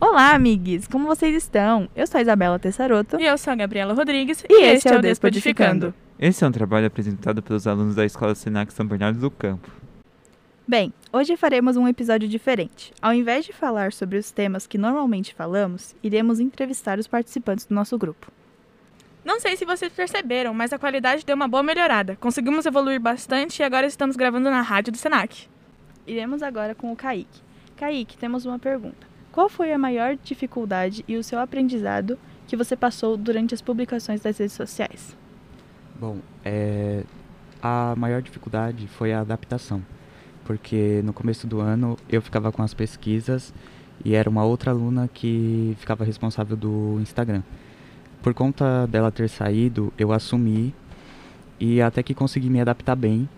Olá, amigues! Como vocês estão? Eu sou a Isabela Tessaroto. E eu sou a Gabriela Rodrigues. E, esse é o Despodificando. Esse é um trabalho apresentado pelos alunos da Escola Senac São Bernardo do Campo. Bem, hoje faremos um episódio diferente. Ao invés de falar sobre os temas que normalmente falamos, iremos entrevistar os participantes do nosso grupo. Não sei se vocês perceberam, mas a qualidade deu uma boa melhorada. Conseguimos evoluir bastante e agora estamos gravando na rádio do Senac. Iremos agora com o Kaique. Kaique, temos uma pergunta. Qual foi a maior dificuldade e o seu aprendizado que você passou durante as publicações das redes sociais? Bom, é, a maior dificuldade foi a adaptação, porque no começo do ano eu ficava com as pesquisas e era uma outra aluna que ficava responsável do Instagram. Por conta dela ter saído, eu assumi e até que consegui me adaptar bem.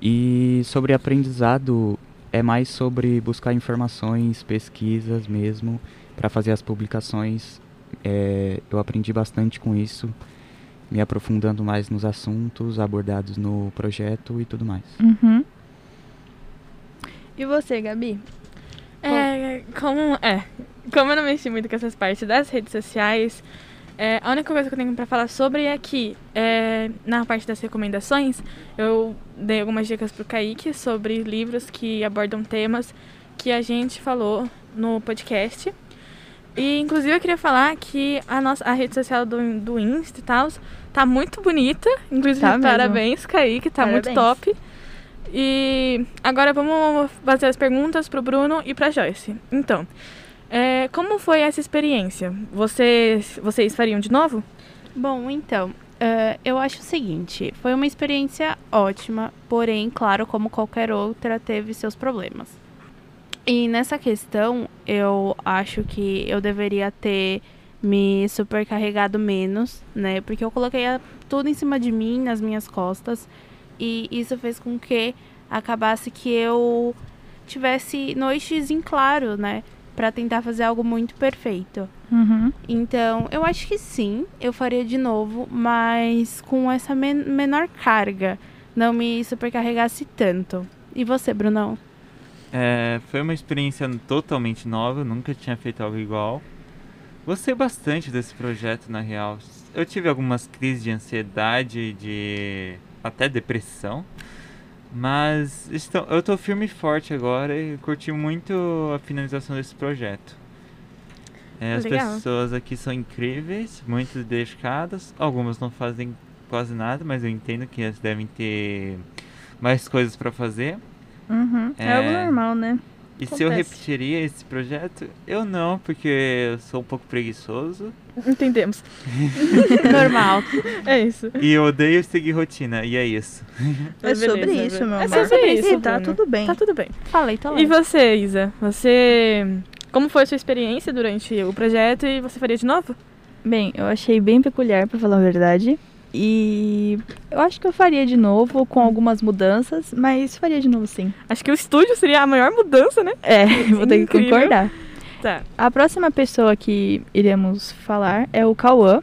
E sobre aprendizado, é mais sobre buscar informações, pesquisas mesmo, para fazer as publicações. É, eu aprendi bastante com isso, me aprofundando mais nos assuntos abordados no projeto e tudo mais. Uhum. E você, Gabi? É, como, é, como eu não mexi muito com essas partes das redes sociais, é, a única coisa que eu tenho para falar sobre é que, é, na parte das recomendações, eu dei algumas dicas pro Kaique sobre livros que abordam temas que a gente falou no podcast. E, inclusive, eu queria falar que a nossa a rede social do, do Insta e tal tá muito bonita. Inclusive, Tá parabéns, Kaique, tá muito Parabéns. top. E agora vamos fazer as perguntas pro Bruno e pra Joyce. Então, é, como foi essa experiência? Vocês, vocês fariam de novo? Bom, então, eh, eu acho o seguinte: foi uma experiência ótima, porém, claro, como qualquer outra, teve seus problemas. E nessa questão, eu acho que eu deveria ter me supercarregado menos, né? Porque eu coloquei tudo em cima de mim, nas minhas costas, e isso fez com que acabasse que eu tivesse noites em claro, né? Pra tentar fazer algo muito perfeito. Uhum. Então, eu acho que sim, eu faria de novo, mas com essa men- menor carga, não me supercarregasse tanto. E você, Brunão? É, foi uma experiência totalmente nova, nunca tinha feito algo igual. Gostei bastante desse projeto, na real. Eu tive algumas crises de ansiedade, de até depressão. Mas estou, eu tô firme e forte agora e curti muito a finalização desse projeto. É, as pessoas aqui são incríveis, muito dedicadas. Algumas não fazem quase nada, mas eu entendo que elas devem ter mais coisas para fazer. Uhum. É... É. algo normal, né? E se eu repetiria esse projeto? Eu não, porque eu sou um pouco preguiçoso. Entendemos. Normal. É isso. E eu odeio seguir rotina, e é isso. É sobre Beleza, isso, meu É amor. sobre isso, E tá Bruno. tudo bem. Tá tudo bem. Falei, tô E leve. você, Isa? Você. Como foi a sua experiência durante o projeto e você faria de novo? Bem, eu achei bem peculiar, pra falar a verdade. E eu acho que eu faria de novo, com algumas mudanças, mas faria de novo sim. Acho que o estúdio seria a maior mudança, né? É, vou ter que Incrível. concordar. Tá. A próxima pessoa que iremos falar é o Cauã.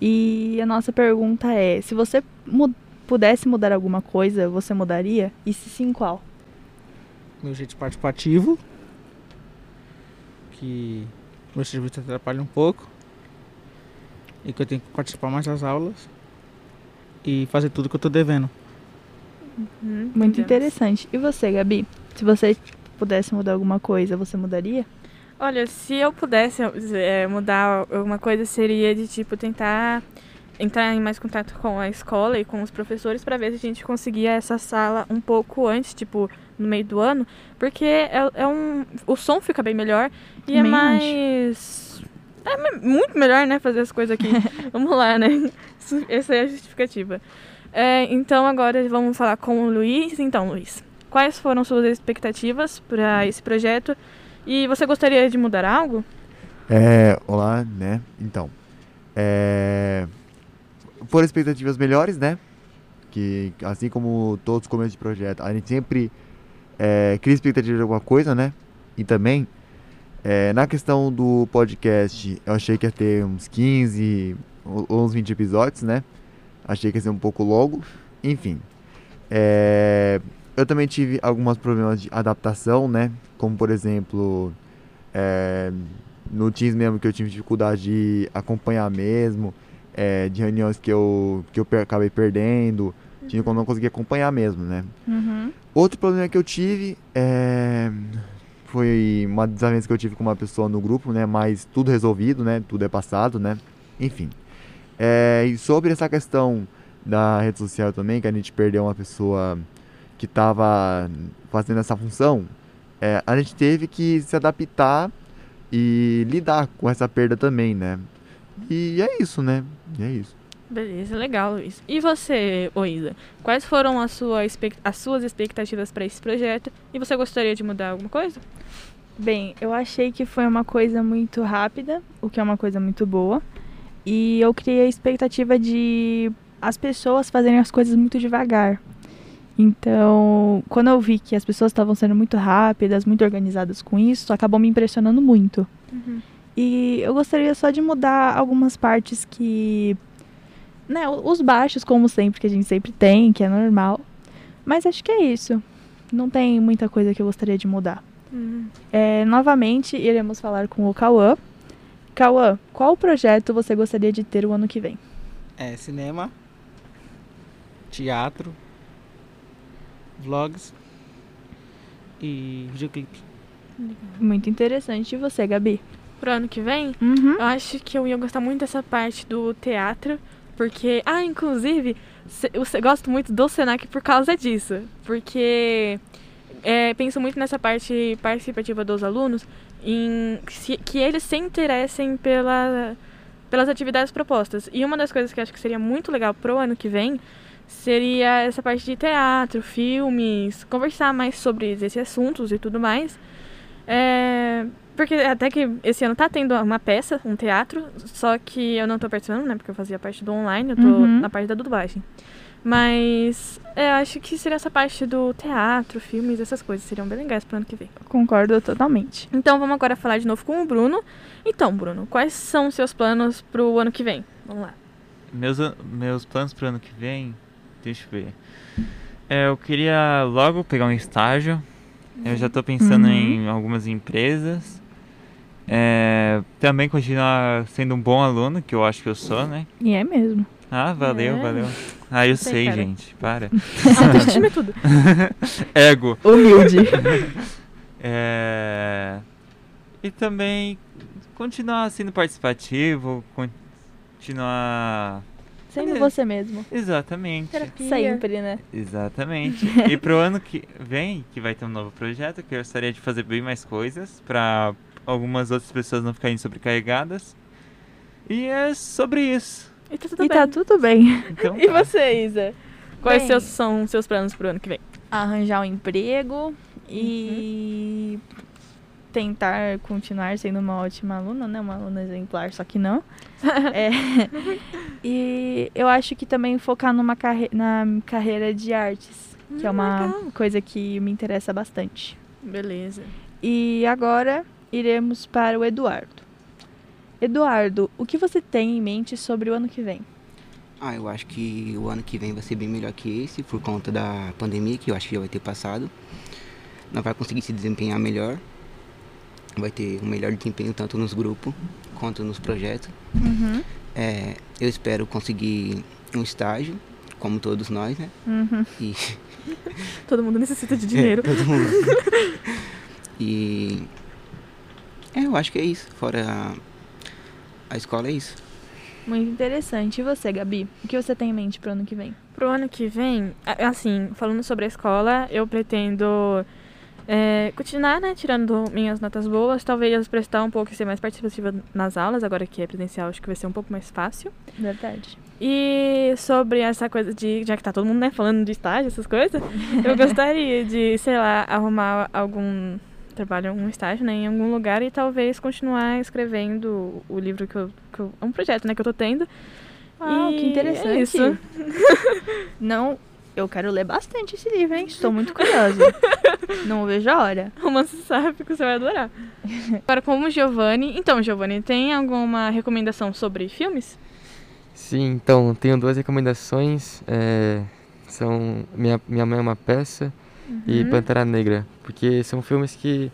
E a nossa pergunta é: se você mu- pudesse mudar alguma coisa, você mudaria? E se sim, qual? meu jeito participativo, que meu serviço atrapalha um pouco, e que eu tenho que participar mais das aulas e fazer tudo que eu tô devendo. Hum, Muito interessante. E você, Gabi? Se você pudesse mudar alguma coisa, você mudaria? Olha, se eu pudesse é, mudar alguma coisa, seria de tipo tentar entrar em mais contato com a escola e com os professores para ver se a gente conseguia essa sala um pouco antes, tipo no meio do ano, porque é, é um o som fica bem melhor e é mais é muito melhor, né, fazer as coisas aqui. vamos lá, né? Essa é a justificativa. É, então agora vamos falar com o Luiz. Então, Luiz, quais foram suas expectativas para esse projeto? E você gostaria de mudar algo? É, olá, né? Então, é, por expectativas melhores, né? Que assim como todos os começos de projeto, a gente sempre é, cria expectativa de alguma coisa, né? E também, é, na questão do podcast, eu achei que ia ter uns 15 ou uns 20 episódios, né? Achei que ia ser um pouco longo. Enfim, é, eu também tive alguns problemas de adaptação, né? Como, por exemplo, É, no Teams mesmo que eu tive dificuldade de acompanhar mesmo, é, de reuniões que eu, que eu acabei perdendo, tinha quando não conseguia acompanhar mesmo, né? Uhum. Outro problema que eu tive é, foi uma desavença que eu tive com uma pessoa no grupo, né? Mas tudo resolvido, né? Tudo é passado, né? Enfim. É, e sobre essa questão da rede social também, que a gente perdeu uma pessoa que estava fazendo essa função, é, a gente teve que se adaptar e lidar com essa perda também, né? E é isso, né? E é isso. Beleza, legal, Luiz. E você, Oísa? Quais foram sua as suas expectativas para esse projeto? E você gostaria de mudar alguma coisa? Bem, eu achei que foi uma coisa muito rápida, o que é uma coisa muito boa. E eu criei a expectativa de as pessoas fazerem as coisas muito devagar. Então, quando eu vi que as pessoas estavam sendo muito rápidas, muito organizadas com isso, acabou me impressionando muito. E eu gostaria só de mudar algumas partes que. Né, os baixos, como sempre, que a gente sempre tem, que é normal. Mas acho que é isso. Não tem muita coisa que eu gostaria de mudar. É, novamente, iremos falar com o Cauã. Cauã, qual projeto você gostaria de ter o ano que vem? É cinema, teatro, vlogs e videoclipe. Muito interessante. E você, Gabi? Pro ano que vem, Uhum. eu acho que eu ia gostar muito dessa parte do teatro, porque, ah, inclusive, eu gosto muito do Senac por causa disso, porque é, penso muito nessa parte participativa dos alunos, em se- que eles se interessem pela, pelas atividades propostas. E uma das coisas que eu acho que seria muito legal pro ano que vem seria essa parte de teatro, filmes, conversar mais sobre esses assuntos e tudo mais. É, porque até que esse ano tá tendo uma peça, um teatro, só que eu não tô participando, né? Porque eu fazia parte do online, eu tô Uhum. na parte da dublagem. Mas é, eu acho que seria essa parte do teatro, filmes, essas coisas seriam bem legais pro ano que vem. Concordo totalmente. Então vamos agora falar de novo com o Bruno. Então, Bruno, quais são os seus planos pro ano que vem? Vamos lá. Meus, meus planos pro ano que vem, deixa eu ver. É, eu queria logo pegar um estágio. Eu já tô pensando Uhum. em algumas empresas. É, também continuar sendo um bom aluno, que eu acho que eu sou, né? E é mesmo. Ah, valeu, É. valeu. Ah, eu Sei, sei, gente. Para. Autoestima é tudo. Ego. Humilde. É... E também continuar sendo participativo, continuar. Sendo você mesmo. Exatamente. Sempre, né? Exatamente. e pro ano que vem, que vai ter um novo projeto, que eu gostaria de fazer bem mais coisas para algumas outras pessoas não ficarem sobrecarregadas. E é sobre isso. E tá tudo E bem. tá tudo bem. Então, E tá. você, Isa? Quais Bem. seus, são os seus planos pro ano que vem? Arranjar um emprego e tentar continuar sendo uma ótima aluna, né? Uma aluna exemplar, só que não. É. E eu acho que também focar numa carre na carreira de artes, que é Hum, uma legal. coisa que me interessa bastante. Beleza. E agora iremos para o Eduardo. Eduardo, o que você tem em mente sobre o ano que vem? Ah, eu acho que o ano que vem vai ser bem melhor que esse, por conta da pandemia, que eu acho que já vai ter passado. Nós vai conseguir se desempenhar melhor. Vai ter um melhor desempenho tanto nos grupos quanto nos projetos. Uhum. É, eu espero conseguir um estágio, como todos nós, né? Uhum. E Todo mundo necessita de dinheiro. É, todo mundo. e é, eu acho que é isso. Fora a, a escola é isso. Muito interessante. E você, Gabi? O que você tem em mente para o ano que vem? Pro ano que vem, assim, falando sobre a escola, eu pretendo é, continuar, né, tirando minhas notas boas, talvez prestar um pouco e ser mais participativa nas aulas, agora que é presencial, acho que vai ser um pouco mais fácil. Verdade. E sobre essa coisa de, já que tá todo mundo, né, falando de estágio, essas coisas, eu gostaria de, sei lá, arrumar algum trabalho, algum estágio, né, em algum lugar e talvez continuar escrevendo o livro que eu, que eu é um projeto, né, que eu tô tendo. Ah, E que interessante. é isso. Não, eu quero ler bastante esse livro, hein? Estou muito curiosa. Não vejo a hora. Romance sáfico, você vai adorar. Agora, como Giovanni. Então, Giovanni, tem alguma recomendação sobre filmes? Sim, então, tenho duas recomendações. é, são Minha, Minha Mãe é uma Peça e Uhum. Pantera Negra. Porque são filmes que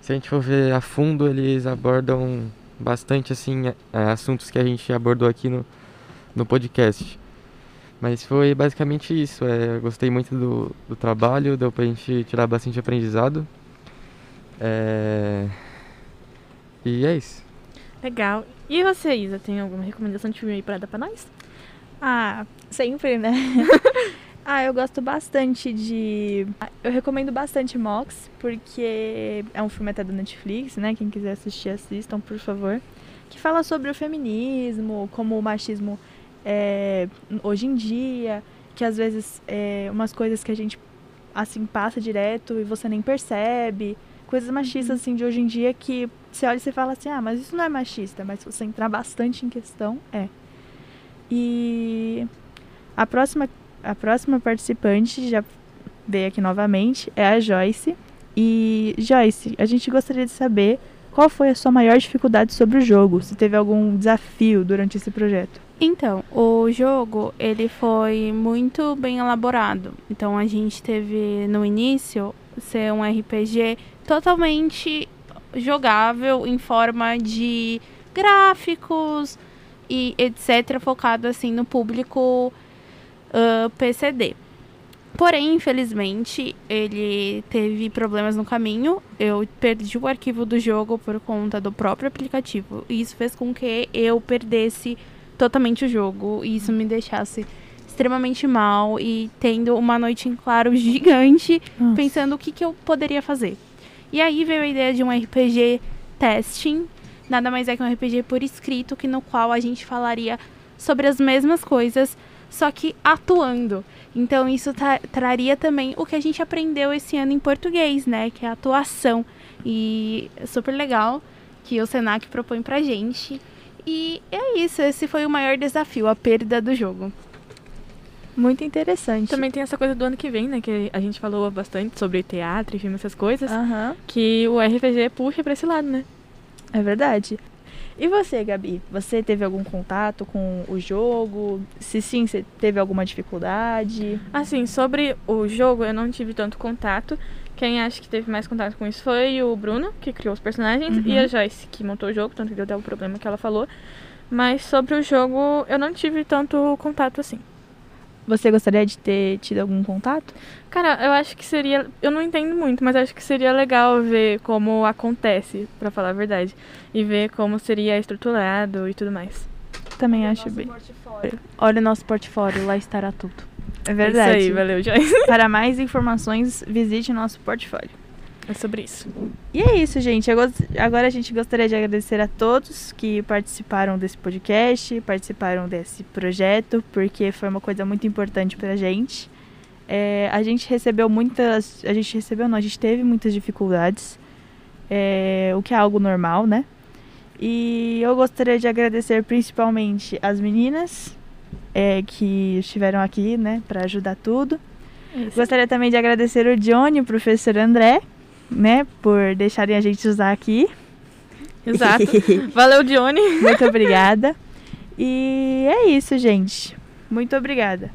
se a gente for ver a fundo, eles abordam bastante assim assuntos que a gente abordou aqui no, no podcast. Mas foi basicamente isso. É, eu gostei muito do, do trabalho, deu pra gente tirar bastante aprendizado. É... E é isso. Legal. E você, Isa, tem alguma recomendação de filme aí pra dar pra nós? Ah, sempre, né? ah, eu gosto bastante de. Eu recomendo bastante Mox, porque é um filme até da Netflix, né? Quem quiser assistir, assistam, por favor. Que fala sobre o feminismo, como o machismo é, hoje em dia, que às vezes é umas coisas que a gente assim passa direto e você nem percebe. Coisas machistas assim de hoje em dia que você olha e você fala assim, ah, mas isso não é machista, mas se você entrar bastante em questão, é. E a próxima, a próxima participante já veio aqui novamente é a Joyce. E Joyce, a gente gostaria de saber qual foi a sua maior dificuldade sobre o jogo, se teve algum desafio durante esse projeto. Então, o jogo, ele foi muito bem elaborado. Então, a gente teve no início ser um RPG totalmente jogável em forma de gráficos e etc, focado assim no público uh, PCD. Porém, infelizmente, ele teve problemas no caminho. Eu perdi o arquivo do jogo por conta do próprio aplicativo. E isso fez com que eu perdesse totalmente o jogo e isso me deixasse extremamente mal e tendo uma noite em claro gigante, Nossa. pensando o que, que eu poderia fazer. E aí veio a ideia de um RPG testing, nada mais é que um RPG por escrito, que no qual a gente falaria sobre as mesmas coisas, só que atuando. Então isso tra traria também o que a gente aprendeu esse ano em português, né, que é a atuação. E é super legal que o Senac propõe pra gente. E é isso, esse foi o maior desafio, a perda do jogo. Muito interessante. Também tem essa coisa do ano que vem, né? Que a gente falou bastante sobre teatro e filme, essas coisas. Uhum. Que o RPG puxa pra esse lado, né? É verdade. E você, Gabi? Você teve algum contato com o jogo? Se sim, você teve alguma dificuldade? Assim, sobre o jogo, eu não tive tanto contato. Quem acha que teve mais contato com isso foi o Bruno, que criou os personagens, uhum. e a Joyce, que montou o jogo, tanto que deu até o problema que ela falou. Mas sobre o jogo, eu não tive tanto contato assim. Você gostaria de ter tido algum contato? Cara, eu acho que seria. Eu não entendo muito, mas acho que seria legal ver como acontece, para falar a verdade. E ver como seria estruturado e tudo mais. Também Olha acho bem. Portfólio. Olha o nosso portfólio, lá estará tudo. É verdade. É isso aí, valeu, Joyce. Para mais informações, visite o nosso portfólio. É sobre isso. E é isso, gente. Agora a gente gostaria de agradecer a todos que participaram desse podcast, participaram desse projeto, porque foi uma coisa muito importante pra gente. É, a gente recebeu muitas. A gente recebeu, não, a gente teve muitas dificuldades, é, o que é algo normal, né? E eu gostaria de agradecer principalmente as meninas é, que estiveram aqui, né, para ajudar tudo. Isso. Gostaria também de agradecer o Johnny, o professor André, né, por deixarem a gente usar aqui. Exato. Valeu, Johnny. Muito obrigada. E é isso, gente. Muito obrigada.